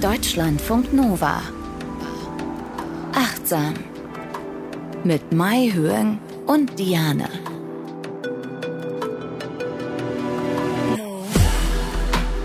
Deutschlandfunk Nova. Achtsam. Mit Mai Höhen und Diane.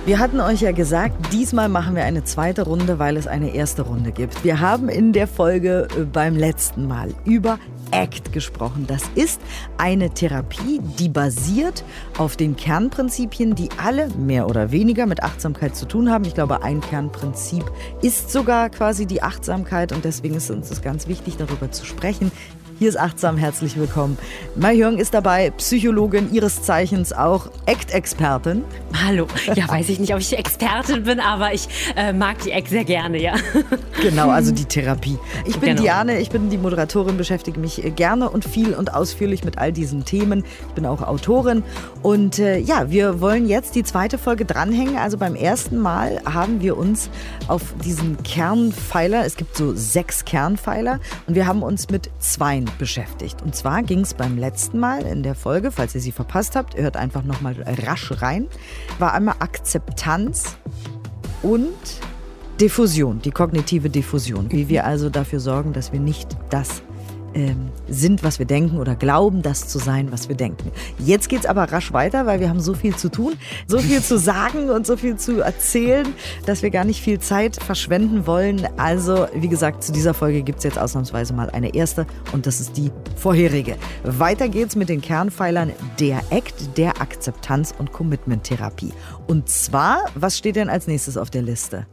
Wir hatten euch ja gesagt, diesmal machen wir eine zweite Runde, weil es eine erste Runde gibt. Wir haben in der Folge äh, beim letzten Mal über ACT gesprochen. Das ist eine Therapie, die basiert auf den Kernprinzipien, die alle mehr oder weniger mit Achtsamkeit zu tun haben. Ich glaube, ein Kernprinzip ist sogar quasi die Achtsamkeit und deswegen ist uns das ganz wichtig, darüber zu sprechen. Hier ist Achtsam, herzlich willkommen. Mai Hyung ist dabei, Psychologin ihres Zeichens, auch Act-Expertin. Hallo. Ja, weiß ich nicht, ob ich Expertin bin, aber ich äh, mag die Act sehr gerne, ja. Genau, also die Therapie. Ich bin genau. Diane, ich bin die Moderatorin, beschäftige mich gerne und viel und ausführlich mit all diesen Themen. Ich bin auch Autorin und äh, ja, wir wollen jetzt die zweite Folge dranhängen. Also beim ersten Mal haben wir uns auf diesen Kernpfeiler, es gibt so sechs Kernpfeiler und wir haben uns mit zwei beschäftigt. Und zwar ging es beim letzten Mal in der Folge, falls ihr sie verpasst habt, hört einfach nochmal rasch rein, war einmal Akzeptanz und Diffusion, die kognitive Diffusion. Wie wir also dafür sorgen, dass wir nicht das ähm, sind, was wir denken oder glauben, das zu sein, was wir denken. Jetzt geht es aber rasch weiter, weil wir haben so viel zu tun, so viel zu sagen und so viel zu erzählen, dass wir gar nicht viel Zeit verschwenden wollen. Also, wie gesagt, zu dieser Folge gibt es jetzt ausnahmsweise mal eine erste und das ist die vorherige. Weiter geht's mit den Kernpfeilern der ACT, der Akzeptanz- und Commitment-Therapie. Und zwar, was steht denn als nächstes auf der Liste?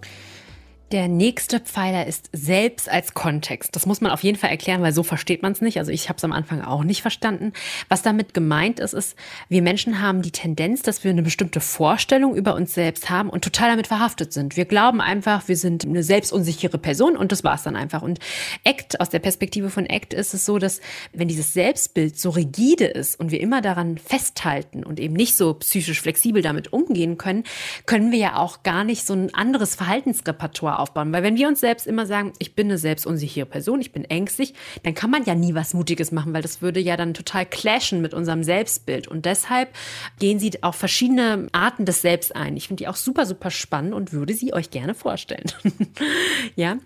Der nächste Pfeiler ist selbst als Kontext. Das muss man auf jeden Fall erklären, weil so versteht man es nicht. Also ich habe es am Anfang auch nicht verstanden. Was damit gemeint ist, ist, wir Menschen haben die Tendenz, dass wir eine bestimmte Vorstellung über uns selbst haben und total damit verhaftet sind. Wir glauben einfach, wir sind eine selbstunsichere Person und das war es dann einfach. Und ACT, aus der Perspektive von ACT ist es so, dass wenn dieses Selbstbild so rigide ist und wir immer daran festhalten und eben nicht so psychisch flexibel damit umgehen können, können wir ja auch gar nicht so ein anderes Verhaltensrepertoire aufbauen. Weil wenn wir uns selbst immer sagen, ich bin eine selbstunsichere Person, ich bin ängstlich, dann kann man ja nie was Mutiges machen, weil das würde ja dann total clashen mit unserem Selbstbild. Und deshalb gehen sie auf verschiedene Arten des Selbst ein. Ich finde die auch super, super spannend und würde sie euch gerne vorstellen. ja,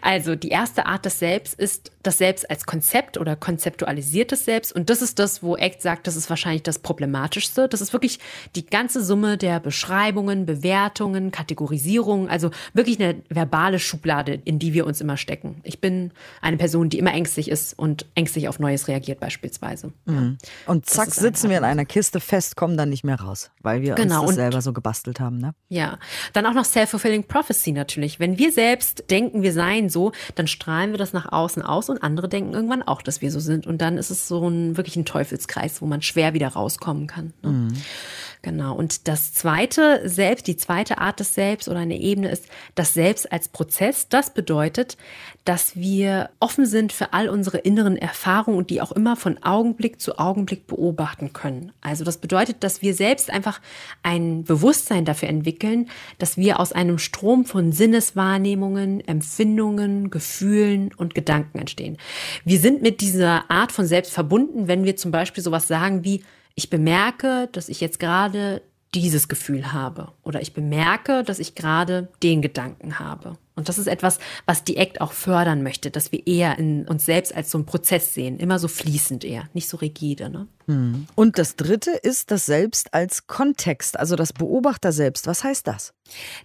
also die erste Art des Selbst ist das Selbst als Konzept oder konzeptualisiertes Selbst. Und das ist das, wo Act sagt, das ist wahrscheinlich das Problematischste. Das ist wirklich die ganze Summe der Beschreibungen, Bewertungen, Kategorisierungen, also wirklich eine verbale Schublade, in die wir uns immer stecken. Ich bin eine Person, die immer ängstlich ist und ängstlich auf Neues reagiert beispielsweise. Mhm. Und zack, sitzen wir in einer Kiste fest, kommen dann nicht mehr raus, weil wir genau. uns das selber so gebastelt haben. Ne? Ja, dann auch noch Self-Fulfilling Prophecy natürlich. Wenn wir selbst denken, wir seien so, dann strahlen wir das nach außen aus und andere denken irgendwann auch, dass wir so sind. Und dann ist es so ein wirklich ein Teufelskreis, wo man schwer wieder rauskommen kann. Ne? Mhm. Genau. Und das zweite Selbst, die zweite Art des Selbst oder eine Ebene ist das Selbst als Prozess. Das bedeutet, dass wir offen sind für all unsere inneren Erfahrungen und die auch immer von Augenblick zu Augenblick beobachten können. Also das bedeutet, dass wir selbst einfach ein Bewusstsein dafür entwickeln, dass wir aus einem Strom von Sinneswahrnehmungen, Empfindungen, Gefühlen und Gedanken entstehen. Wir sind mit dieser Art von Selbst verbunden, wenn wir zum Beispiel sowas sagen wie, ich bemerke, dass ich jetzt gerade dieses Gefühl habe oder ich bemerke, dass ich gerade den Gedanken habe. Und das ist etwas, was die ACT auch fördern möchte, dass wir eher in uns selbst als so einen Prozess sehen, immer so fließend eher, nicht so rigide. Ne? Hm. Und das dritte ist das Selbst als Kontext, also das Beobachter selbst. Was heißt das?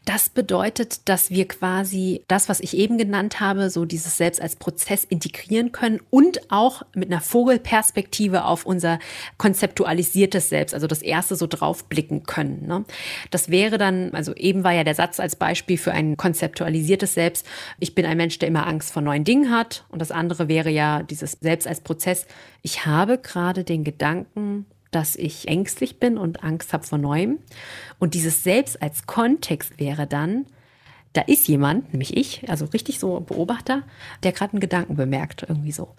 Das bedeutet, dass wir quasi das, was ich eben genannt habe, so dieses Selbst als Prozess integrieren können und auch mit einer Vogelperspektive auf unser konzeptualisiertes Selbst, also das erste so drauf blicken können. Ne? Das wäre dann, also eben war ja der Satz als Beispiel für ein konzeptualisiertes Selbst, ich bin ein Mensch, der immer Angst vor neuen Dingen hat. Und das andere wäre ja dieses Selbst als Prozess, ich habe gerade den Gedanken, dass ich ängstlich bin und Angst habe vor Neuem. Und dieses Selbst als Kontext wäre dann, da ist jemand, nämlich ich, also richtig so Beobachter, der gerade einen Gedanken bemerkt, irgendwie so.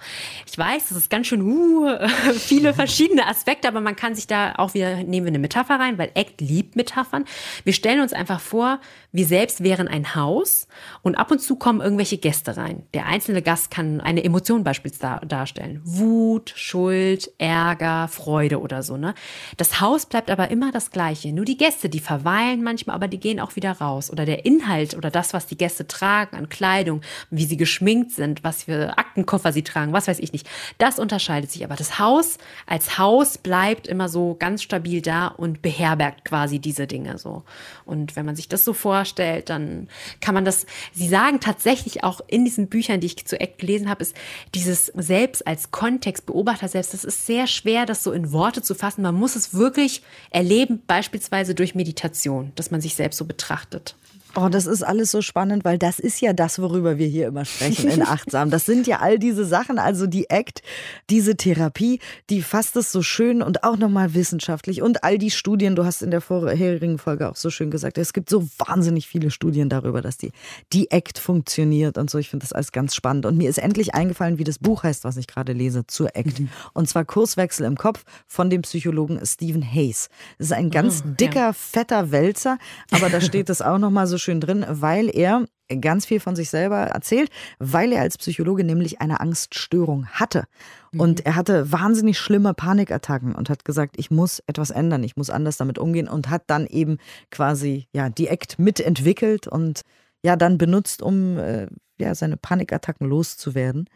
Ich weiß, das ist ganz schön uh, viele verschiedene Aspekte, aber man kann sich da auch wieder, nehmen wir eine Metapher rein, weil Act liebt Metaphern. Wir stellen uns einfach vor, wir selbst wären ein Haus und ab und zu kommen irgendwelche Gäste rein. Der einzelne Gast kann eine Emotion beispielsweise darstellen. Wut, Schuld, Ärger, Freude oder so. Ne? Das Haus bleibt aber immer das gleiche. Nur die Gäste, die verweilen manchmal, aber die gehen auch wieder raus. Oder der Inhalt oder das, was die Gäste tragen an Kleidung, wie sie geschminkt sind, was für Aktenkoffer sie tragen, was weiß ich nicht. Das unterscheidet sich. Aber das Haus als Haus bleibt immer so ganz stabil da und beherbergt quasi diese Dinge so. Und wenn man sich das so vorstellt, dann kann man das, sie sagen tatsächlich auch in diesen Büchern, die ich zu Eck gelesen habe, ist dieses Selbst als Kontext, Beobachter selbst, das ist sehr schwer, das so in Worte zu fassen. Man muss es wirklich erleben, beispielsweise durch Meditation, dass man sich selbst so betrachtet. Oh, das ist alles so spannend, weil das ist ja das, worüber wir hier immer sprechen in Achtsam. Das sind ja all diese Sachen, also die ACT, diese Therapie, die fasst es so schön und auch nochmal wissenschaftlich und all die Studien, du hast in der vorherigen Folge auch so schön gesagt, es gibt so wahnsinnig viele Studien darüber, dass die, die ACT funktioniert und so. Ich finde das alles ganz spannend. Und mir ist endlich eingefallen, wie das Buch heißt, was ich gerade lese, zur ACT. Mhm. Und zwar Kurswechsel im Kopf von dem Psychologen Stephen Hayes. Das ist ein ganz oh, dicker, ja. fetter Wälzer, aber da steht es auch nochmal so schön schön drin, weil er ganz viel von sich selber erzählt, weil er als Psychologe nämlich eine Angststörung hatte. Mhm. Und er hatte wahnsinnig schlimme Panikattacken und hat gesagt, ich muss etwas ändern, ich muss anders damit umgehen und hat dann eben quasi ja die ACT mitentwickelt und ja dann benutzt, um äh, ja seine Panikattacken loszuwerden.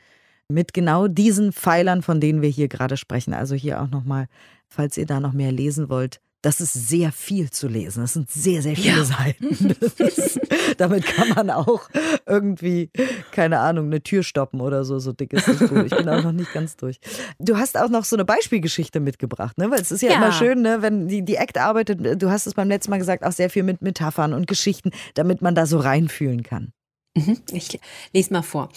Mit genau diesen Pfeilern, von denen wir hier gerade sprechen. Also hier auch nochmal, falls ihr da noch mehr lesen wollt, das ist sehr viel zu lesen. Das sind sehr, sehr viele ja. Seiten. Ist, damit kann man auch irgendwie, keine Ahnung, eine Tür stoppen oder so. So dick ist das Buch. Ich bin auch noch nicht ganz durch. Du hast auch noch so eine Beispielgeschichte mitgebracht, ne? Weil es ist ja, ja. immer schön, ne? wenn die, die Act arbeitet, du hast es beim letzten Mal gesagt, auch sehr viel mit Metaphern und Geschichten, damit man da so reinfühlen kann. Mhm. Ich lese mal vor.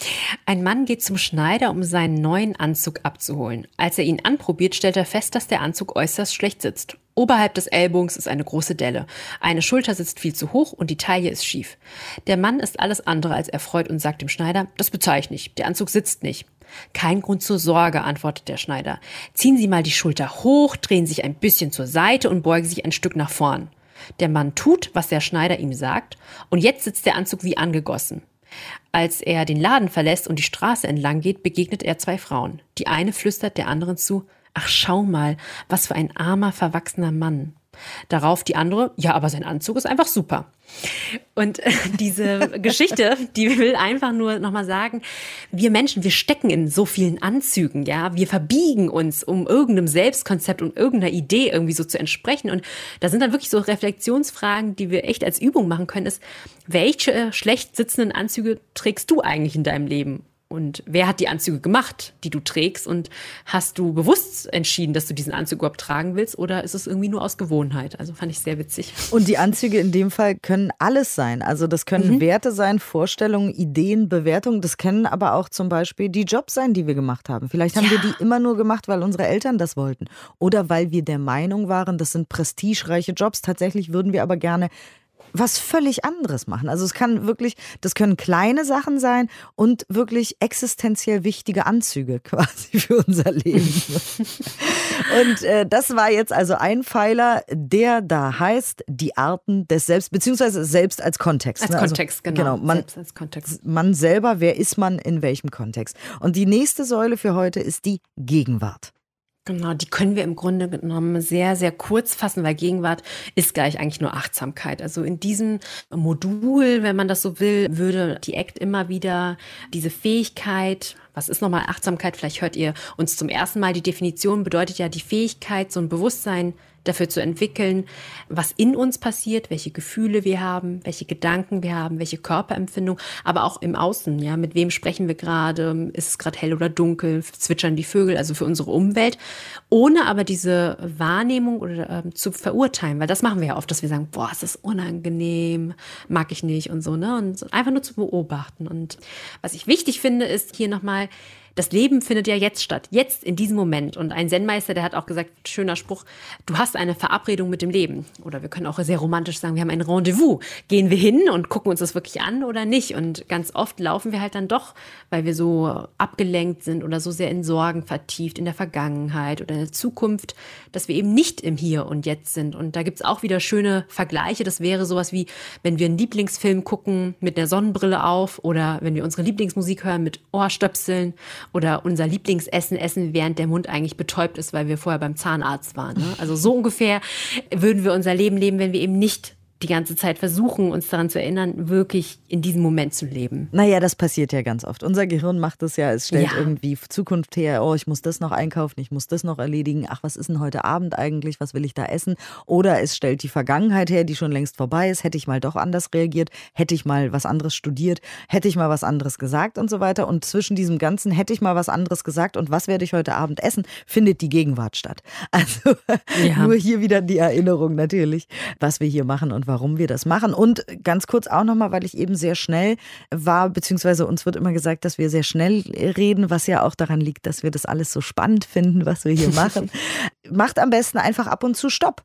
Ein Mann geht zum Schneider, um seinen neuen Anzug abzuholen. Als er ihn anprobiert, stellt er fest, dass der Anzug äußerst schlecht sitzt. Oberhalb des Ellbogens ist eine große Delle. Eine Schulter sitzt viel zu hoch und die Taille ist schief. Der Mann ist alles andere als erfreut und sagt dem Schneider, das bezeichne ich. Der Anzug sitzt nicht. Kein Grund zur Sorge, antwortet der Schneider. Ziehen Sie mal die Schulter hoch, drehen sich ein bisschen zur Seite und beugen sich ein Stück nach vorn. Der Mann tut, was der Schneider ihm sagt, und jetzt sitzt der Anzug wie angegossen. Als er den Laden verlässt und die Straße entlang geht, begegnet er zwei Frauen. Die eine flüstert der anderen zu, Ach, schau mal, was für ein armer, verwachsener Mann. Darauf die andere, ja, aber sein Anzug ist einfach super. Und äh, diese Geschichte, die will einfach nur nochmal sagen, wir Menschen, wir stecken in so vielen Anzügen, ja, wir verbiegen uns, um irgendeinem Selbstkonzept und irgendeiner Idee irgendwie so zu entsprechen. Und da sind dann wirklich so Reflexionsfragen, die wir echt als Übung machen können, ist, welche schlecht sitzenden Anzüge trägst du eigentlich in deinem Leben? Und wer hat die Anzüge gemacht, die du trägst? Und hast du bewusst entschieden, dass du diesen Anzug überhaupt tragen willst? Oder ist es irgendwie nur aus Gewohnheit? Also fand ich sehr witzig. Und die Anzüge in dem Fall können alles sein. Also das können mhm. Werte sein, Vorstellungen, Ideen, Bewertungen. Das können aber auch zum Beispiel die Jobs sein, die wir gemacht haben. Vielleicht haben ja. wir die immer nur gemacht, weil unsere Eltern das wollten. Oder weil wir der Meinung waren, das sind prestigereiche Jobs. Tatsächlich würden wir aber gerne was völlig anderes machen. Also es kann wirklich, das können kleine Sachen sein und wirklich existenziell wichtige Anzüge quasi für unser Leben. und äh, das war jetzt also ein Pfeiler, der da heißt, die Arten des Selbst, beziehungsweise selbst als Kontext. Als ne? Kontext, also, genau. Man, selbst als Kontext. Man selber, wer ist man in welchem Kontext? Und die nächste Säule für heute ist die Gegenwart. Genau, die können wir im Grunde genommen sehr, sehr kurz fassen, weil Gegenwart ist gleich eigentlich nur Achtsamkeit. Also in diesem Modul, wenn man das so will, würde die ACT immer wieder diese Fähigkeit, was ist nochmal Achtsamkeit? Vielleicht hört ihr uns zum ersten Mal. Die Definition bedeutet ja die Fähigkeit, so ein Bewusstsein dafür zu entwickeln, was in uns passiert, welche Gefühle wir haben, welche Gedanken wir haben, welche Körperempfindung, aber auch im Außen. Ja, mit wem sprechen wir gerade? Ist es gerade hell oder dunkel? Zwitschern die Vögel? Also für unsere Umwelt, ohne aber diese Wahrnehmung oder äh, zu verurteilen, weil das machen wir ja oft, dass wir sagen, boah, es ist unangenehm, mag ich nicht und so ne und einfach nur zu beobachten. Und was ich wichtig finde, ist hier nochmal das Leben findet ja jetzt statt, jetzt in diesem Moment. Und ein Zen-Meister, der hat auch gesagt, schöner Spruch, du hast eine Verabredung mit dem Leben. Oder wir können auch sehr romantisch sagen, wir haben ein Rendezvous. Gehen wir hin und gucken uns das wirklich an oder nicht? Und ganz oft laufen wir halt dann doch, weil wir so abgelenkt sind oder so sehr in Sorgen vertieft in der Vergangenheit oder in der Zukunft, dass wir eben nicht im Hier und Jetzt sind. Und da gibt's auch wieder schöne Vergleiche. Das wäre sowas wie, wenn wir einen Lieblingsfilm gucken mit der Sonnenbrille auf oder wenn wir unsere Lieblingsmusik hören mit Ohrstöpseln oder unser Lieblingsessen essen, während der Mund eigentlich betäubt ist, weil wir vorher beim Zahnarzt waren. Ne? Also so ungefähr würden wir unser Leben leben, wenn wir eben nicht die ganze Zeit versuchen, uns daran zu erinnern, wirklich in diesem Moment zu leben. Naja, das passiert ja ganz oft. Unser Gehirn macht das ja, es stellt ja. irgendwie Zukunft her, oh, ich muss das noch einkaufen, ich muss das noch erledigen, ach, was ist denn heute Abend eigentlich, was will ich da essen? Oder es stellt die Vergangenheit her, die schon längst vorbei ist, hätte ich mal doch anders reagiert, hätte ich mal was anderes studiert, hätte ich mal was anderes gesagt und so weiter. Und zwischen diesem Ganzen hätte ich mal was anderes gesagt und was werde ich heute Abend essen, findet die Gegenwart statt. Also ja. nur hier wieder die Erinnerung natürlich, was wir hier machen und warum wir das machen. Und ganz kurz auch nochmal, weil ich eben sehr schnell war, beziehungsweise uns wird immer gesagt, dass wir sehr schnell reden, was ja auch daran liegt, dass wir das alles so spannend finden, was wir hier machen. Macht am besten einfach ab und zu Stopp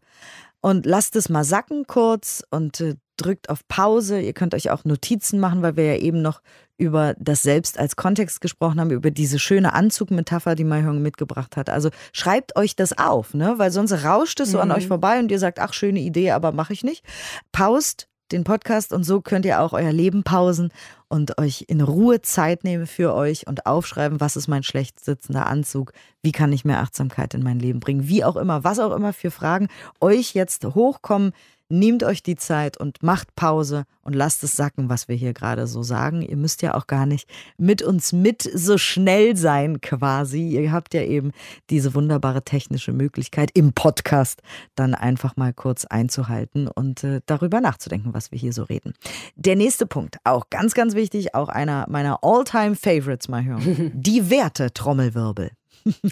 und lasst es mal sacken kurz und äh, drückt auf Pause. Ihr könnt euch auch Notizen machen, weil wir ja eben noch über das Selbst als Kontext gesprochen haben, über diese schöne Anzugmetapher, die Mayhong mitgebracht hat. Also schreibt euch das auf, ne? weil sonst rauscht es so mhm. an euch vorbei und ihr sagt, ach, schöne Idee, aber mache ich nicht. Paust den Podcast und so könnt ihr auch euer Leben pausen und euch in Ruhe Zeit nehmen für euch und aufschreiben, was ist mein schlecht sitzender Anzug, wie kann ich mehr Achtsamkeit in mein Leben bringen, wie auch immer, was auch immer für Fragen euch jetzt hochkommen, Nehmt euch die Zeit und macht Pause und lasst es sacken, was wir hier gerade so sagen. Ihr müsst ja auch gar nicht mit uns mit so schnell sein quasi. Ihr habt ja eben diese wunderbare technische Möglichkeit im Podcast dann einfach mal kurz einzuhalten und äh, darüber nachzudenken, was wir hier so reden. Der nächste Punkt, auch ganz, ganz wichtig, auch einer meiner All-Time-Favorites mal hören. Die Werte Trommelwirbel.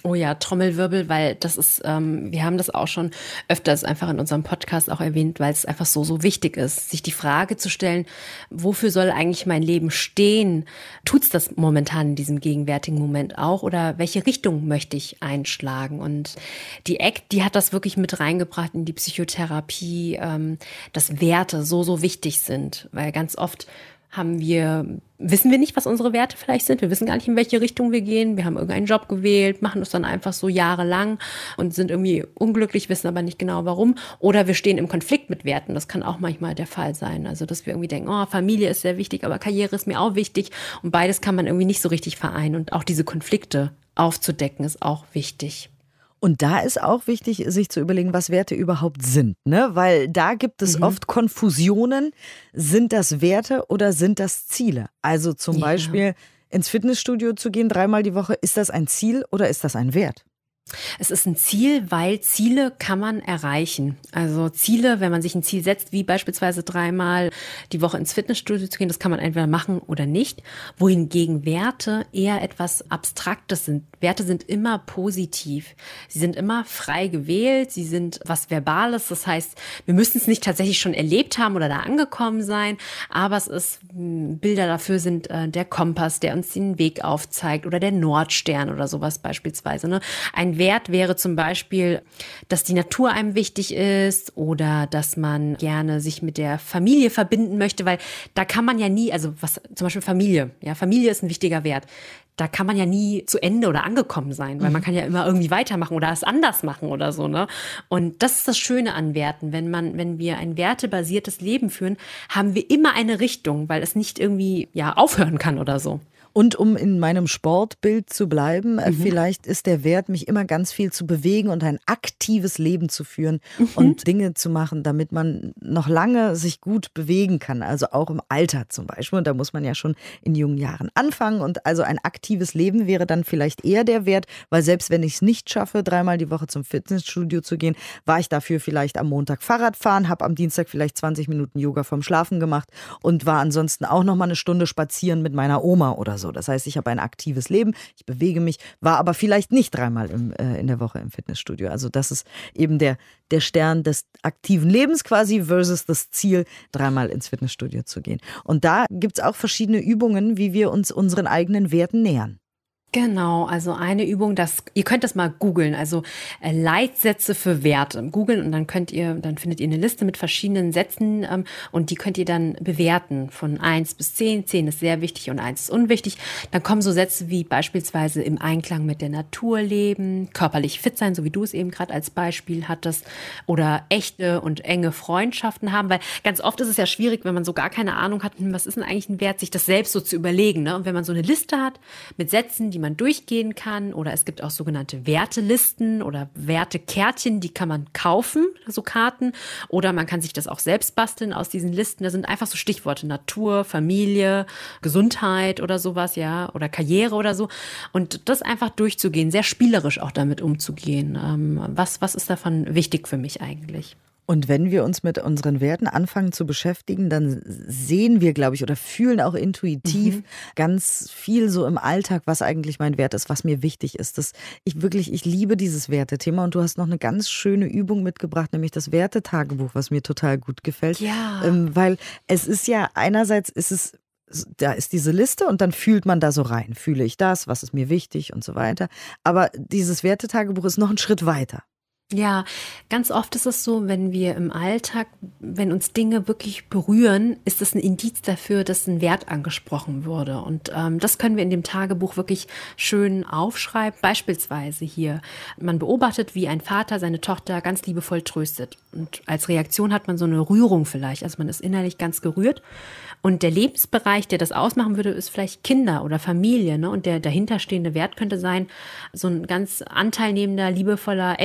Oh ja, Trommelwirbel, weil das ist, ähm, wir haben das auch schon öfters einfach in unserem Podcast auch erwähnt, weil es einfach so, so wichtig ist, sich die Frage zu stellen, wofür soll eigentlich mein Leben stehen? Tut's das momentan in diesem gegenwärtigen Moment auch oder welche Richtung möchte ich einschlagen? Und die Eck, die hat das wirklich mit reingebracht in die Psychotherapie, ähm, dass Werte so, so wichtig sind, weil ganz oft haben wir, wissen wir nicht, was unsere Werte vielleicht sind. Wir wissen gar nicht, in welche Richtung wir gehen. Wir haben irgendeinen Job gewählt, machen es dann einfach so jahrelang und sind irgendwie unglücklich, wissen aber nicht genau warum. Oder wir stehen im Konflikt mit Werten. Das kann auch manchmal der Fall sein. Also, dass wir irgendwie denken, oh, Familie ist sehr wichtig, aber Karriere ist mir auch wichtig. Und beides kann man irgendwie nicht so richtig vereinen. Und auch diese Konflikte aufzudecken ist auch wichtig. Und da ist auch wichtig, sich zu überlegen, was Werte überhaupt sind, ne? Weil da gibt es mhm. oft Konfusionen. Sind das Werte oder sind das Ziele? Also zum ja. Beispiel ins Fitnessstudio zu gehen dreimal die Woche, ist das ein Ziel oder ist das ein Wert? Es ist ein Ziel, weil Ziele kann man erreichen. Also Ziele, wenn man sich ein Ziel setzt, wie beispielsweise dreimal die Woche ins Fitnessstudio zu gehen, das kann man entweder machen oder nicht. Wohingegen Werte eher etwas Abstraktes sind. Werte sind immer positiv. Sie sind immer frei gewählt. Sie sind was Verbales. Das heißt, wir müssen es nicht tatsächlich schon erlebt haben oder da angekommen sein. Aber es ist, hm, Bilder dafür sind äh, der Kompass, der uns den Weg aufzeigt oder der Nordstern oder sowas beispielsweise. Ne? Ein Wert wäre zum Beispiel, dass die Natur einem wichtig ist oder dass man gerne sich mit der Familie verbinden möchte, weil da kann man ja nie, also was zum Beispiel Familie, ja, Familie ist ein wichtiger Wert. Da kann man ja nie zu Ende oder angekommen sein, weil man mhm. kann ja immer irgendwie weitermachen oder es anders machen oder so, ne? Und das ist das Schöne an Werten. Wenn man, wenn wir ein wertebasiertes Leben führen, haben wir immer eine Richtung, weil es nicht irgendwie, ja, aufhören kann oder so. Und um in meinem Sportbild zu bleiben, äh, mhm. vielleicht ist der Wert, mich immer ganz viel zu bewegen und ein aktives Leben zu führen mhm. und Dinge zu machen, damit man noch lange sich gut bewegen kann. Also auch im Alter zum Beispiel. Und da muss man ja schon in jungen Jahren anfangen. Und also ein aktives Leben wäre dann vielleicht eher der Wert, weil selbst wenn ich es nicht schaffe, dreimal die Woche zum Fitnessstudio zu gehen, war ich dafür vielleicht am Montag Fahrrad fahren, habe am Dienstag vielleicht 20 Minuten Yoga vom Schlafen gemacht und war ansonsten auch noch mal eine Stunde spazieren mit meiner Oma oder so so. Das heißt, ich habe ein aktives Leben, ich bewege mich, war aber vielleicht nicht dreimal im, äh, in der Woche im Fitnessstudio. Also das ist eben der, der Stern des aktiven Lebens quasi versus das Ziel, dreimal ins Fitnessstudio zu gehen. Und da gibt es auch verschiedene Übungen, wie wir uns unseren eigenen Werten nähern. Genau, also eine Übung, das ihr könnt das mal googeln, also äh, Leitsätze für Werte. Googeln und dann könnt ihr, dann findet ihr eine Liste mit verschiedenen Sätzen ähm, und die könnt ihr dann bewerten von eins bis zehn. Zehn ist sehr wichtig und eins ist unwichtig. Dann kommen so Sätze wie beispielsweise im Einklang mit der Natur leben, körperlich fit sein, so wie du es eben gerade als Beispiel hattest, oder echte und enge Freundschaften haben, weil ganz oft ist es ja schwierig, wenn man so gar keine Ahnung hat, hm, was ist denn eigentlich ein Wert, sich das selbst so zu überlegen. Ne? Und wenn man so eine Liste hat mit Sätzen, die man man durchgehen kann. Oder es gibt auch sogenannte Wertelisten oder Wertekärtchen, die kann man kaufen, so Karten. Oder man kann sich das auch selbst basteln aus diesen Listen. Da sind einfach so Stichworte Natur, Familie, Gesundheit oder sowas, ja, oder Karriere oder so. Und das einfach durchzugehen, sehr spielerisch auch damit umzugehen. Ähm, was, was ist davon wichtig für mich eigentlich? Und wenn wir uns mit unseren Werten anfangen zu beschäftigen, dann sehen wir, glaube ich, oder fühlen auch intuitiv mhm. ganz viel so im Alltag, was eigentlich mein Wert ist, was mir wichtig ist. Das, ich wirklich, ich liebe dieses Wertethema und du hast noch eine ganz schöne Übung mitgebracht, nämlich das Wertetagebuch, was mir total gut gefällt. Ja. Ähm, weil es ist ja einerseits ist es da ist diese Liste und dann fühlt man da so rein. Fühle ich das? Was ist mir wichtig und so weiter. Aber dieses Wertetagebuch ist noch einen Schritt weiter. Ja, ganz oft ist es so, wenn wir im Alltag, wenn uns Dinge wirklich berühren, ist es ein Indiz dafür, dass ein Wert angesprochen wurde. Und ähm, das können wir in dem Tagebuch wirklich schön aufschreiben. Beispielsweise hier, man beobachtet, wie ein Vater seine Tochter ganz liebevoll tröstet. Und als Reaktion hat man so eine Rührung vielleicht, also man ist innerlich ganz gerührt. Und der Lebensbereich, der das ausmachen würde, ist vielleicht Kinder oder Familie. Ne? Und der dahinterstehende Wert könnte sein, so ein ganz anteilnehmender, liebevoller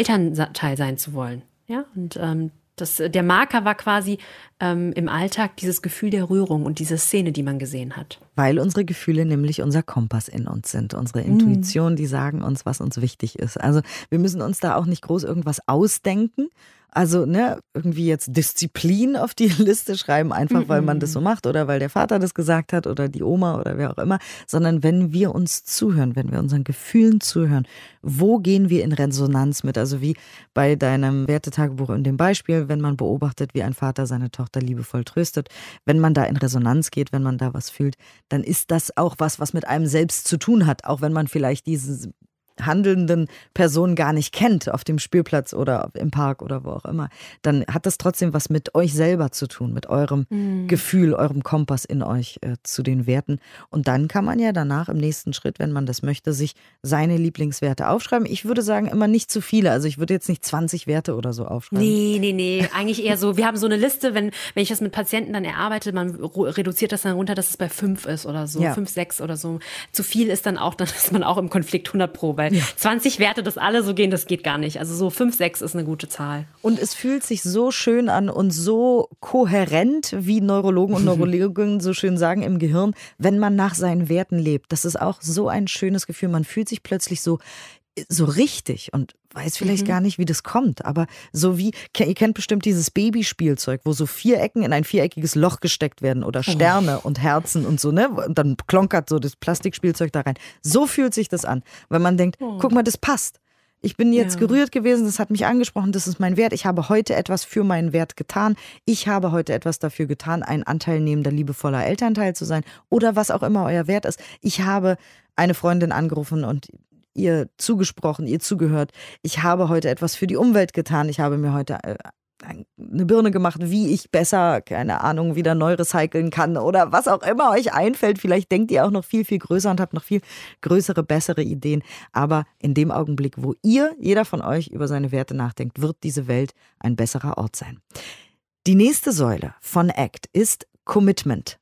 Elternteil sein zu wollen. Ja, und ähm, das, der Marker war quasi ähm, im Alltag dieses Gefühl der Rührung und diese Szene, die man gesehen hat. Weil unsere Gefühle nämlich unser Kompass in uns sind, unsere Intuition, die sagen uns, was uns wichtig ist. Also wir müssen uns da auch nicht groß irgendwas ausdenken, also, ne, irgendwie jetzt Disziplin auf die Liste schreiben, einfach weil man das so macht oder weil der Vater das gesagt hat oder die Oma oder wer auch immer, sondern wenn wir uns zuhören, wenn wir unseren Gefühlen zuhören, wo gehen wir in Resonanz mit? Also wie bei deinem Wertetagebuch in dem Beispiel, wenn man beobachtet, wie ein Vater seine Tochter liebevoll tröstet, wenn man da in Resonanz geht, wenn man da was fühlt, dann ist das auch was, was mit einem selbst zu tun hat, auch wenn man vielleicht dieses handelnden Person gar nicht kennt auf dem Spielplatz oder im Park oder wo auch immer, dann hat das trotzdem was mit euch selber zu tun, mit eurem mhm. Gefühl, eurem Kompass in euch äh, zu den Werten. Und dann kann man ja danach im nächsten Schritt, wenn man das möchte, sich seine Lieblingswerte aufschreiben. Ich würde sagen, immer nicht zu viele. Also ich würde jetzt nicht 20 Werte oder so aufschreiben. Nee, nee, nee. Eigentlich eher so, wir haben so eine Liste, wenn, wenn ich das mit Patienten dann erarbeite, man reduziert das dann runter, dass es bei fünf ist oder so, ja. fünf, sechs oder so. Zu viel ist dann auch, dann ist man auch im Konflikt 100 pro, weil ja. 20 Werte, dass alle so gehen, das geht gar nicht. Also so 5, 6 ist eine gute Zahl. Und es fühlt sich so schön an und so kohärent, wie Neurologen und Neurologinnen so schön sagen, im Gehirn, wenn man nach seinen Werten lebt. Das ist auch so ein schönes Gefühl. Man fühlt sich plötzlich so so richtig und weiß vielleicht mhm. gar nicht, wie das kommt, aber so wie, ihr kennt bestimmt dieses Babyspielzeug, wo so Vierecken in ein viereckiges Loch gesteckt werden oder oh. Sterne oh. und Herzen und so, ne? Und dann klonkert so das Plastikspielzeug da rein. So fühlt sich das an, wenn man denkt, oh. guck mal, das passt. Ich bin jetzt ja. gerührt gewesen, das hat mich angesprochen, das ist mein Wert. Ich habe heute etwas für meinen Wert getan. Ich habe heute etwas dafür getan, ein anteilnehmender, liebevoller Elternteil zu sein oder was auch immer euer Wert ist. Ich habe eine Freundin angerufen und ihr zugesprochen, ihr zugehört. Ich habe heute etwas für die Umwelt getan. Ich habe mir heute äh, eine Birne gemacht, wie ich besser, keine Ahnung, wieder neu recyceln kann oder was auch immer euch einfällt. Vielleicht denkt ihr auch noch viel, viel größer und habt noch viel größere, bessere Ideen. Aber in dem Augenblick, wo ihr, jeder von euch über seine Werte nachdenkt, wird diese Welt ein besserer Ort sein. Die nächste Säule von ACT ist Commitment.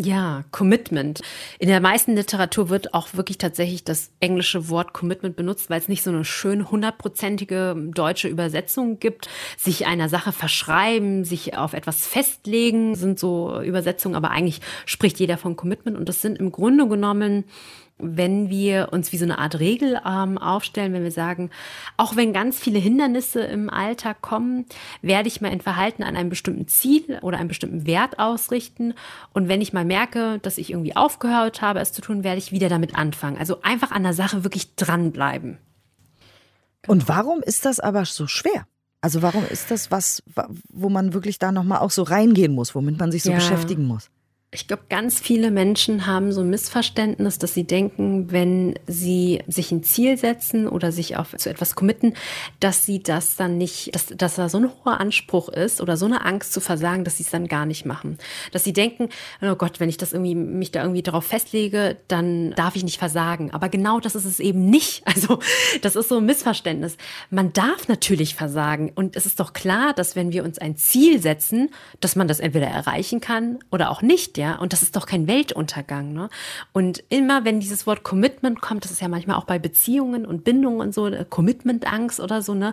Ja, Commitment. In der meisten Literatur wird auch wirklich tatsächlich das englische Wort Commitment benutzt, weil es nicht so eine schön hundertprozentige deutsche Übersetzung gibt. Sich einer Sache verschreiben, sich auf etwas festlegen, sind so Übersetzungen, aber eigentlich spricht jeder von Commitment und das sind im Grunde genommen wenn wir uns wie so eine Art Regel ähm, aufstellen, wenn wir sagen, auch wenn ganz viele Hindernisse im Alltag kommen, werde ich mein Verhalten an einem bestimmten Ziel oder einem bestimmten Wert ausrichten. Und wenn ich mal merke, dass ich irgendwie aufgehört habe, es zu tun, werde ich wieder damit anfangen. Also einfach an der Sache wirklich dranbleiben. Und warum ist das aber so schwer? Also warum ist das was, wo man wirklich da nochmal auch so reingehen muss, womit man sich so ja. beschäftigen muss? Ich glaube, ganz viele Menschen haben so ein Missverständnis, dass sie denken, wenn sie sich ein Ziel setzen oder sich auf zu etwas committen, dass sie das dann nicht, dass, dass da so ein hoher Anspruch ist oder so eine Angst zu versagen, dass sie es dann gar nicht machen. Dass sie denken, oh Gott, wenn ich das irgendwie, mich da irgendwie darauf festlege, dann darf ich nicht versagen. Aber genau das ist es eben nicht. Also, das ist so ein Missverständnis. Man darf natürlich versagen. Und es ist doch klar, dass wenn wir uns ein Ziel setzen, dass man das entweder erreichen kann oder auch nicht, ja. Und das ist doch kein Weltuntergang, ne? Und immer, wenn dieses Wort Commitment kommt, das ist ja manchmal auch bei Beziehungen und Bindungen und so, äh, Commitment-Angst oder so, ne?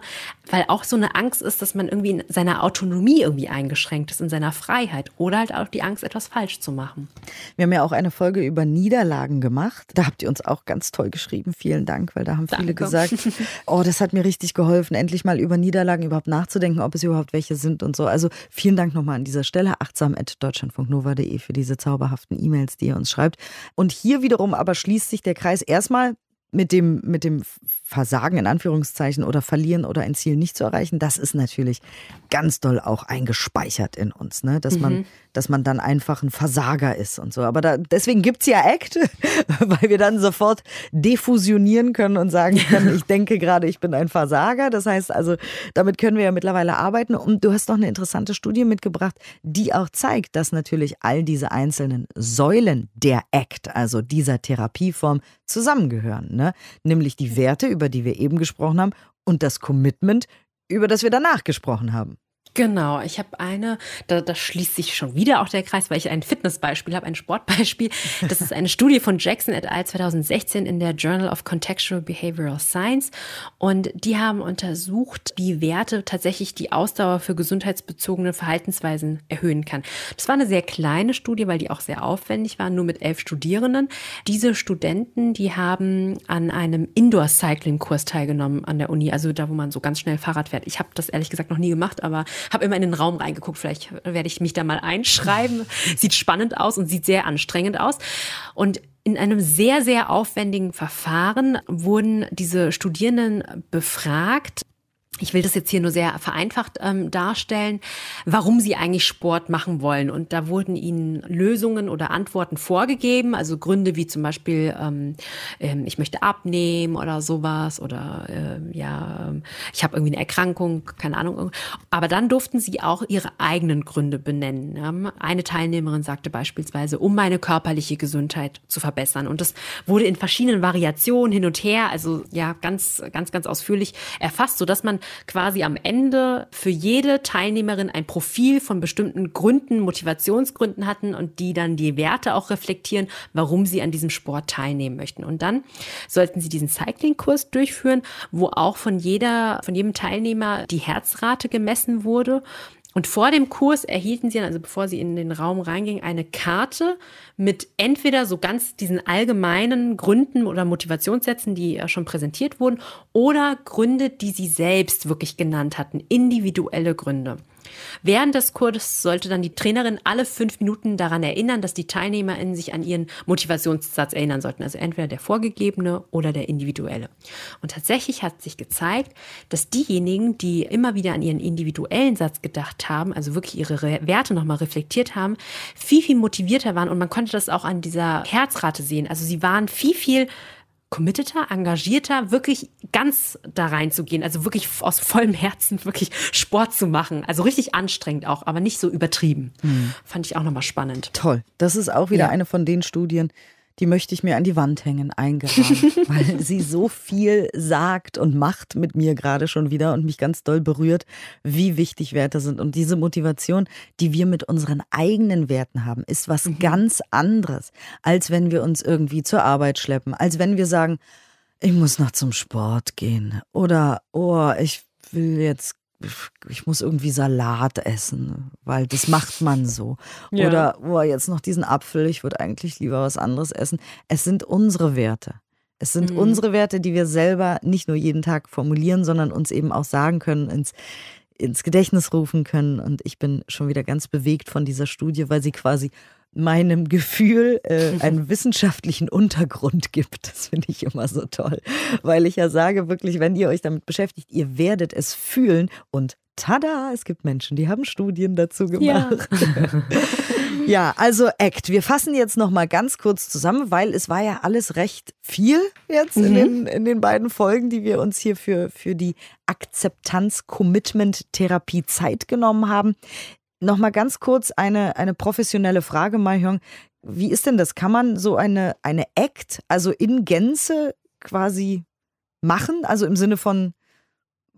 Weil auch so eine Angst ist, dass man irgendwie in seiner Autonomie irgendwie eingeschränkt ist, in seiner Freiheit. Oder halt auch die Angst, etwas falsch zu machen. Wir haben ja auch eine Folge über Niederlagen gemacht. Da habt ihr uns auch ganz toll geschrieben. Vielen Dank, weil da haben Danke. viele gesagt, oh, das hat mir richtig geholfen, endlich mal über Niederlagen überhaupt nachzudenken, ob es überhaupt welche sind und so. Also vielen Dank nochmal an dieser Stelle. achtsam.deutschlandfunknova.de für diese zauberhaften E-Mails, die ihr uns schreibt. Und hier wiederum aber schließt sich der Kreis erstmal mit dem, mit dem Versagen in Anführungszeichen oder Verlieren oder ein Ziel nicht zu erreichen, das ist natürlich ganz doll auch eingespeichert in uns, ne? dass, mhm. man, dass man dann einfach ein Versager ist und so. Aber da, deswegen gibt es ja ACT, weil wir dann sofort defusionieren können und sagen können, ich denke gerade, ich bin ein Versager. Das heißt also, damit können wir ja mittlerweile arbeiten. Und du hast noch eine interessante Studie mitgebracht, die auch zeigt, dass natürlich all diese einzelnen Säulen der ACT, also dieser Therapieform, zusammengehören. Ne? Nämlich die Werte, über die wir eben gesprochen haben, und das Commitment, über das wir danach gesprochen haben. Genau, ich habe eine, da, da schließt sich schon wieder auch der Kreis, weil ich ein Fitnessbeispiel habe, ein Sportbeispiel. Das ist eine Studie von Jackson et al. 2016 in der Journal of Contextual Behavioral Science. Und die haben untersucht, wie Werte tatsächlich die Ausdauer für gesundheitsbezogene Verhaltensweisen erhöhen kann. Das war eine sehr kleine Studie, weil die auch sehr aufwendig war, nur mit elf Studierenden. Diese Studenten, die haben an einem Indoor-Cycling-Kurs teilgenommen an der Uni, also da, wo man so ganz schnell Fahrrad fährt. Ich habe das ehrlich gesagt noch nie gemacht, aber habe immer in den Raum reingeguckt. Vielleicht werde ich mich da mal einschreiben. sieht spannend aus und sieht sehr anstrengend aus. Und in einem sehr, sehr aufwendigen Verfahren wurden diese Studierenden befragt, ich will das jetzt hier nur sehr vereinfacht ähm, darstellen, warum sie eigentlich Sport machen wollen. Und da wurden ihnen Lösungen oder Antworten vorgegeben, also Gründe wie zum Beispiel, ähm, ähm, ich möchte abnehmen oder sowas oder äh, ja, ich habe irgendwie eine Erkrankung, keine Ahnung. Aber dann durften sie auch ihre eigenen Gründe benennen. Ja. Eine Teilnehmerin sagte beispielsweise, um meine körperliche Gesundheit zu verbessern. Und das wurde in verschiedenen Variationen hin und her, also ja, ganz, ganz, ganz ausführlich erfasst, sodass man quasi am Ende für jede Teilnehmerin ein Profil von bestimmten Gründen, Motivationsgründen hatten und die dann die Werte auch reflektieren, warum sie an diesem Sport teilnehmen möchten. Und dann sollten sie diesen Cycling-Kurs durchführen, wo auch von jeder, von jedem Teilnehmer die Herzrate gemessen wurde und vor dem Kurs erhielten sie, also bevor sie in den Raum reingingen, eine Karte mit entweder so ganz diesen allgemeinen Gründen oder Motivationssätzen, die schon präsentiert wurden, oder Gründe, die sie selbst wirklich genannt hatten, individuelle Gründe. Während des Kurses sollte dann die Trainerin alle fünf Minuten daran erinnern, dass die TeilnehmerInnen sich an ihren Motivationssatz erinnern sollten. Also entweder der vorgegebene oder der individuelle. Und tatsächlich hat sich gezeigt, dass diejenigen, die immer wieder an ihren individuellen Satz gedacht haben, also wirklich ihre Werte nochmal reflektiert haben, viel, viel motivierter waren. Und man konnte das auch an dieser Herzrate sehen. Also sie waren viel, viel committeter, engagierter, wirklich ganz da reinzugehen, also wirklich aus vollem Herzen wirklich Sport zu machen. Also richtig anstrengend auch, aber nicht so übertrieben. Mhm. Fand ich auch nochmal spannend. Toll. Das ist auch wieder ja. eine von den Studien, die möchte ich mir an die Wand hängen, eingerahmt, weil sie so viel sagt und macht mit mir gerade schon wieder und mich ganz doll berührt, wie wichtig Werte sind. Und diese Motivation, die wir mit unseren eigenen Werten haben, ist was mhm. ganz anderes, als wenn wir uns irgendwie zur Arbeit schleppen, als wenn wir sagen, ich muss noch zum Sport gehen oder, oh, ich will jetzt ich muss irgendwie Salat essen, weil das macht man so. Ja. Oder oh, jetzt noch diesen Apfel, ich würde eigentlich lieber was anderes essen. Es sind unsere Werte. Es sind mhm. unsere Werte, die wir selber nicht nur jeden Tag formulieren, sondern uns eben auch sagen können, ins, ins Gedächtnis rufen können. Und ich bin schon wieder ganz bewegt von dieser Studie, weil sie quasi meinem Gefühl äh, einen wissenschaftlichen Untergrund gibt. Das finde ich immer so toll, weil ich ja sage wirklich, wenn ihr euch damit beschäftigt, ihr werdet es fühlen und tada, es gibt Menschen, die haben Studien dazu gemacht. Ja, ja also ACT. Wir fassen jetzt noch mal ganz kurz zusammen, weil es war ja alles recht viel jetzt mhm. in, den, in den beiden Folgen, die wir uns hier für, für die Akzeptanz-Commitment-Therapie Zeit genommen haben. Nochmal ganz kurz eine, eine professionelle Frage, Mahjong. Wie ist denn das? Kann man so eine, eine Act, also in Gänze quasi machen? Also im Sinne von,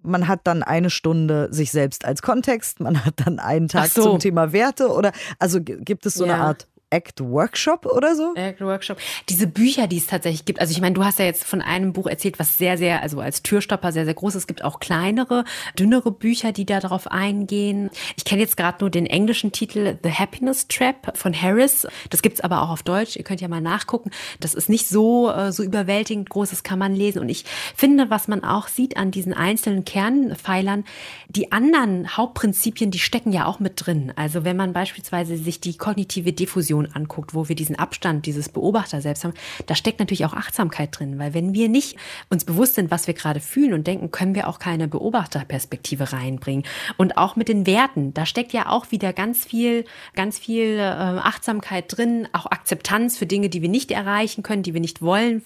man hat dann eine Stunde sich selbst als Kontext, man hat dann einen Tag so. zum Thema Werte oder also gibt es so ja. eine Art Act Workshop oder so? Act Workshop. Diese Bücher, die es tatsächlich gibt. Also ich meine, du hast ja jetzt von einem Buch erzählt, was sehr, sehr, also als Türstopper sehr, sehr groß ist. Es gibt auch kleinere, dünnere Bücher, die da darauf eingehen. Ich kenne jetzt gerade nur den englischen Titel The Happiness Trap von Harris. Das gibt's aber auch auf Deutsch. Ihr könnt ja mal nachgucken. Das ist nicht so, äh, so überwältigend groß, das kann man lesen. Und ich finde, was man auch sieht an diesen einzelnen Kernpfeilern, die anderen Hauptprinzipien, die stecken ja auch mit drin. Also wenn man beispielsweise sich die kognitive Diffusion Meditation anguckt, wo wir diesen Abstand, dieses Beobachter selbst haben, da steckt natürlich auch Achtsamkeit drin, weil wenn wir nicht uns bewusst sind, was wir gerade fühlen und denken, können wir auch keine Beobachterperspektive reinbringen. Und auch mit den Werten, da steckt ja auch wieder ganz viel, ganz viel äh, Achtsamkeit drin, auch Akzeptanz für Dinge, die wir nicht erreichen können, die wir nicht wollen.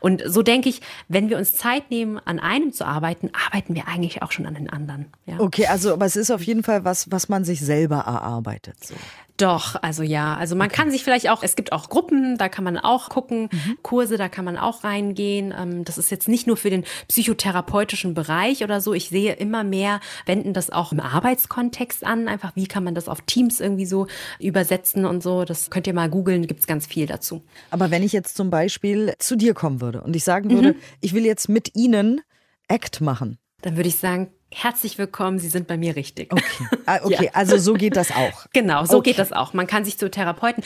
Und so denke ich, wenn wir uns Zeit nehmen, an einem zu arbeiten, arbeiten wir eigentlich auch schon an den anderen. Ja. Okay, also aber es ist auf jeden Fall was, was man sich selber erarbeitet. So. Doch, also ja. Also man okay. kann sich vielleicht auch, es gibt auch Gruppen, da kann man auch gucken, mhm. Kurse, da kann man auch reingehen. Ähm, das ist jetzt nicht nur für den psychotherapeutischen Bereich oder so. Ich sehe immer mehr, wenden das auch im Arbeitskontext an. Einfach, wie kann man das auf Teams irgendwie so übersetzen und so. Das könnt ihr mal googeln, gibt's ganz viel dazu. Aber wenn ich jetzt zum Beispiel zu dir kommen würde und ich sagen würde, mhm. ich will jetzt mit Ihnen Act machen. Dann würde ich sagen, Herzlich willkommen, Sie sind bei mir richtig. Okay, ah, okay. Ja. also so geht das auch. Genau, so okay. geht das auch. Man kann sich zu Therapeuten,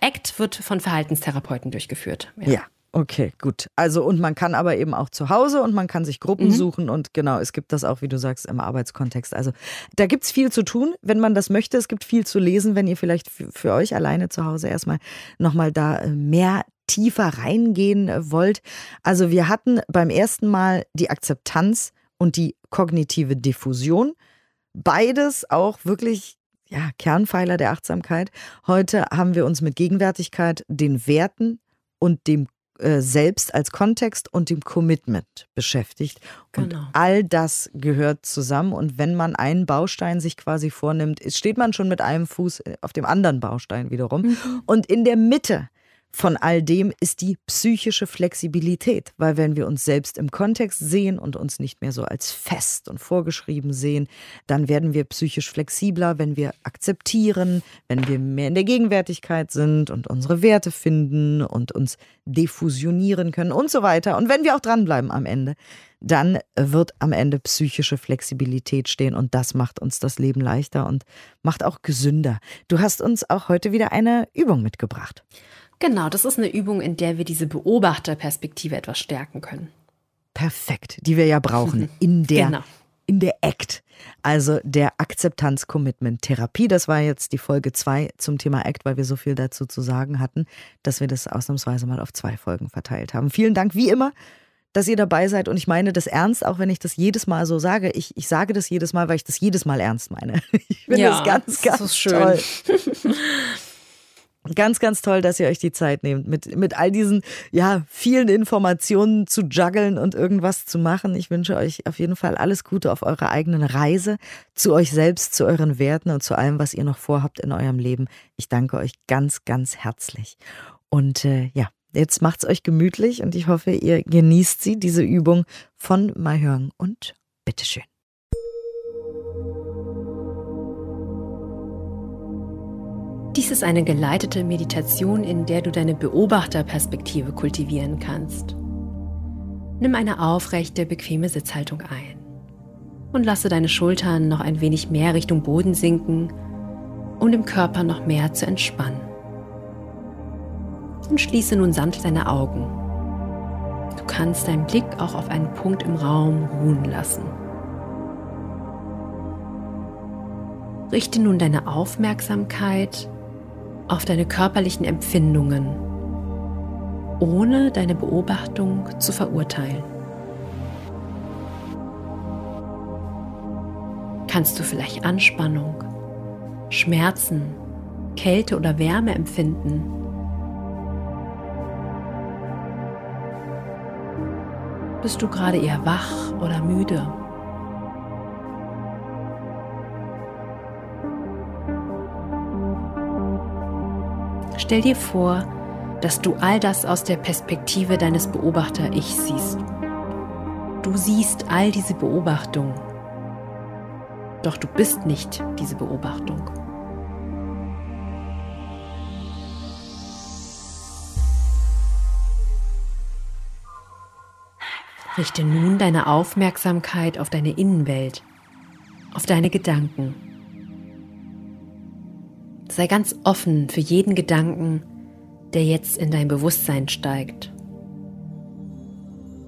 ACT wird von Verhaltenstherapeuten durchgeführt. ja. ja. Okay, gut. Also und man kann aber eben auch zu Hause und man kann sich Gruppen mhm. suchen und genau, es gibt das auch, wie du sagst, im Arbeitskontext. Also da gibt es viel zu tun, wenn man das möchte. Es gibt viel zu lesen, wenn ihr vielleicht für, für euch alleine zu Hause erstmal nochmal da äh, mehr tiefer reingehen äh, wollt. Also wir hatten beim ersten Mal die Akzeptanz und die kognitive Diffusion. Beides auch wirklich ja, Kernpfeiler der Achtsamkeit. Heute haben wir uns mit Gegenwärtigkeit, den Werten und dem äh, Selbst als Kontext und dem Commitment beschäftigt. Und genau. all das gehört zusammen. Und wenn man einen Baustein sich quasi vornimmt, steht man schon mit einem Fuß auf dem anderen Baustein wiederum. Mhm. Und in der Mitte von all dem ist die psychische Flexibilität, weil wenn wir uns selbst im Kontext sehen und uns nicht mehr so als fest und vorgeschrieben sehen, dann werden wir psychisch flexibler, wenn wir akzeptieren, wenn wir mehr in der Gegenwärtigkeit sind und unsere Werte finden und uns defusionieren können und so weiter. Und wenn wir auch dranbleiben am Ende, dann wird am Ende psychische Flexibilität stehen und das macht uns das Leben leichter und macht auch gesünder. Du hast uns auch heute wieder eine Übung mitgebracht. Genau, das ist eine Übung, in der wir diese Beobachterperspektive etwas stärken können. Perfekt, die wir ja brauchen in der genau. in der ACT, also der Akzeptanz-Commitment-Therapie. Das war jetzt die Folge 2 zum Thema ACT, weil wir so viel dazu zu sagen hatten, dass wir das ausnahmsweise mal auf zwei Folgen verteilt haben. Vielen Dank wie immer, dass ihr dabei seid und ich meine das ernst, auch wenn ich das jedes Mal so sage. Ich, ich sage das jedes Mal, weil ich das jedes Mal ernst meine. Ich finde ja, das ganz, ganz das ist schön. toll. Ganz, ganz toll, dass ihr euch die Zeit nehmt, mit, mit all diesen ja, vielen Informationen zu juggeln und irgendwas zu machen. Ich wünsche euch auf jeden Fall alles Gute auf eurer eigenen Reise, zu euch selbst, zu euren Werten und zu allem, was ihr noch vorhabt in eurem Leben. Ich danke euch ganz, ganz herzlich. Und äh, ja, jetzt macht's euch gemütlich und ich hoffe, ihr genießt sie, diese Übung von Mahjong und bitteschön. Dies ist eine geleitete Meditation, in der du deine Beobachterperspektive kultivieren kannst. Nimm eine aufrechte, bequeme Sitzhaltung ein und lasse deine Schultern noch ein wenig mehr Richtung Boden sinken, um dem Körper noch mehr zu entspannen. Und schließe nun sanft deine Augen. Du kannst deinen Blick auch auf einen Punkt im Raum ruhen lassen. Richte nun deine Aufmerksamkeit auf deine körperlichen Empfindungen, ohne deine Beobachtung zu verurteilen. Kannst du vielleicht Anspannung, Schmerzen, Kälte oder Wärme empfinden? Bist du gerade eher wach oder müde? Stell dir vor, dass du all das aus der Perspektive deines Beobachter-Ichs siehst. Du siehst all diese Beobachtung, doch du bist nicht diese Beobachtung. Richte nun deine Aufmerksamkeit auf deine Innenwelt, auf deine Gedanken. Sei ganz offen für jeden Gedanken, der jetzt in dein Bewusstsein steigt.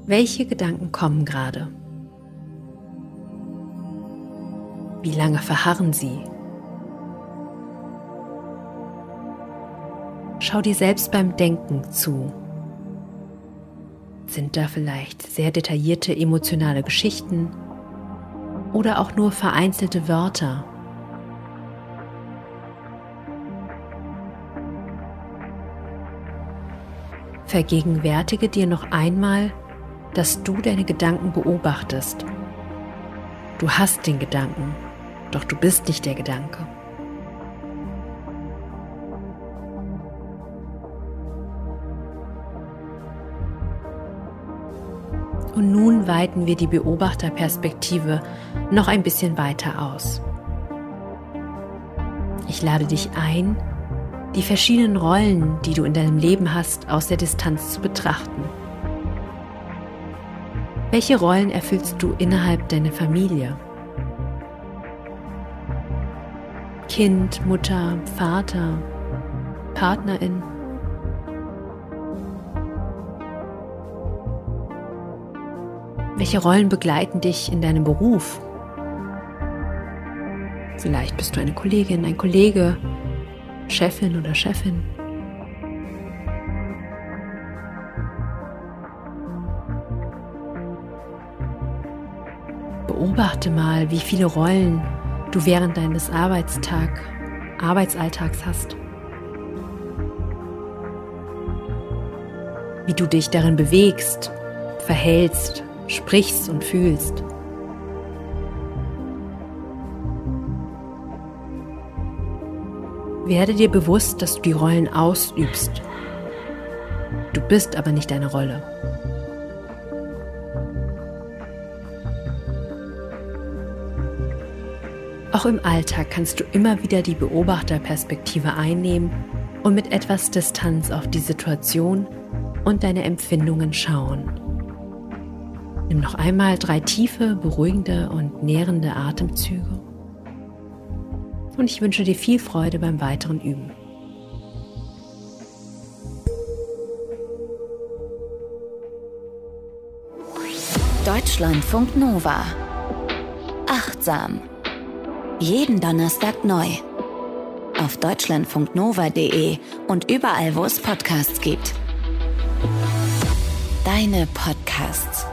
Welche Gedanken kommen gerade? Wie lange verharren sie? Schau dir selbst beim Denken zu. Sind da vielleicht sehr detaillierte emotionale Geschichten oder auch nur vereinzelte Wörter? Vergegenwärtige dir noch einmal, dass du deine Gedanken beobachtest. Du hast den Gedanken, doch du bist nicht der Gedanke. Und nun weiten wir die Beobachterperspektive noch ein bisschen weiter aus. Ich lade dich ein, die verschiedenen Rollen, die du in deinem Leben hast, aus der Distanz zu betrachten. Welche Rollen erfüllst du innerhalb deiner Familie? Kind, Mutter, Vater, Partnerin? Welche Rollen begleiten dich in deinem Beruf? Vielleicht bist du eine Kollegin, ein Kollege, Chefin oder Chefin. Beobachte mal, wie viele Rollen du während deines Arbeitstag, Arbeitsalltags hast. Wie du dich darin bewegst, verhältst, sprichst und fühlst. Werde dir bewusst, dass du die Rollen ausübst. Du bist aber nicht deine Rolle. Auch im Alltag kannst du immer wieder die Beobachterperspektive einnehmen und mit etwas Distanz auf die Situation und deine Empfindungen schauen. Nimm noch einmal drei tiefe, beruhigende und nährende Atemzüge und ich wünsche dir viel Freude beim weiteren Üben. Deutschlandfunk Nova. Achtsam. Jeden Donnerstag neu. Auf deutschlandfunknova.de und überall, wo es Podcasts gibt. Deine Podcasts.